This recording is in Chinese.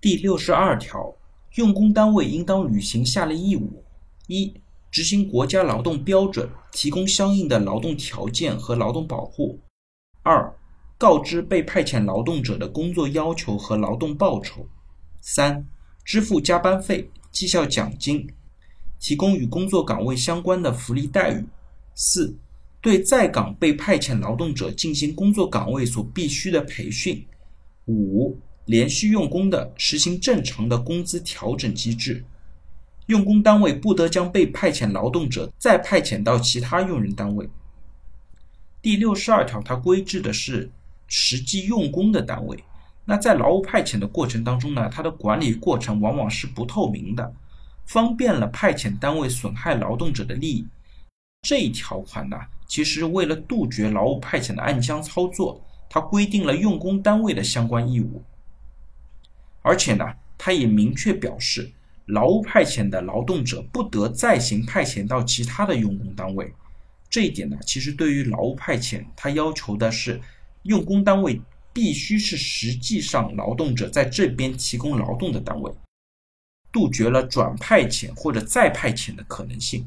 第六十二条，用工单位应当履行下列义务：一、执行国家劳动标准，提供相应的劳动条件和劳动保护；二、告知被派遣劳动者的工作要求和劳动报酬；三、支付加班费、绩效奖金，提供与工作岗位相关的福利待遇；四、对在岗被派遣劳动者进行工作岗位所必须的培训；五、连续用工的，实行正常的工资调整机制。用工单位不得将被派遣劳动者再派遣到其他用人单位。第六十二条，它规制的是实际用工的单位。那在劳务派遣的过程当中呢，它的管理过程往往是不透明的，方便了派遣单位损害劳动者的利益。这一条款呢，其实为了杜绝劳务派遣的暗箱操作，它规定了用工单位的相关义务。而且呢，他也明确表示，劳务派遣的劳动者不得再行派遣到其他的用工单位。这一点呢，其实对于劳务派遣，他要求的是用工单位必须是实际上劳动者在这边提供劳动的单位，杜绝了转派遣或者再派遣的可能性。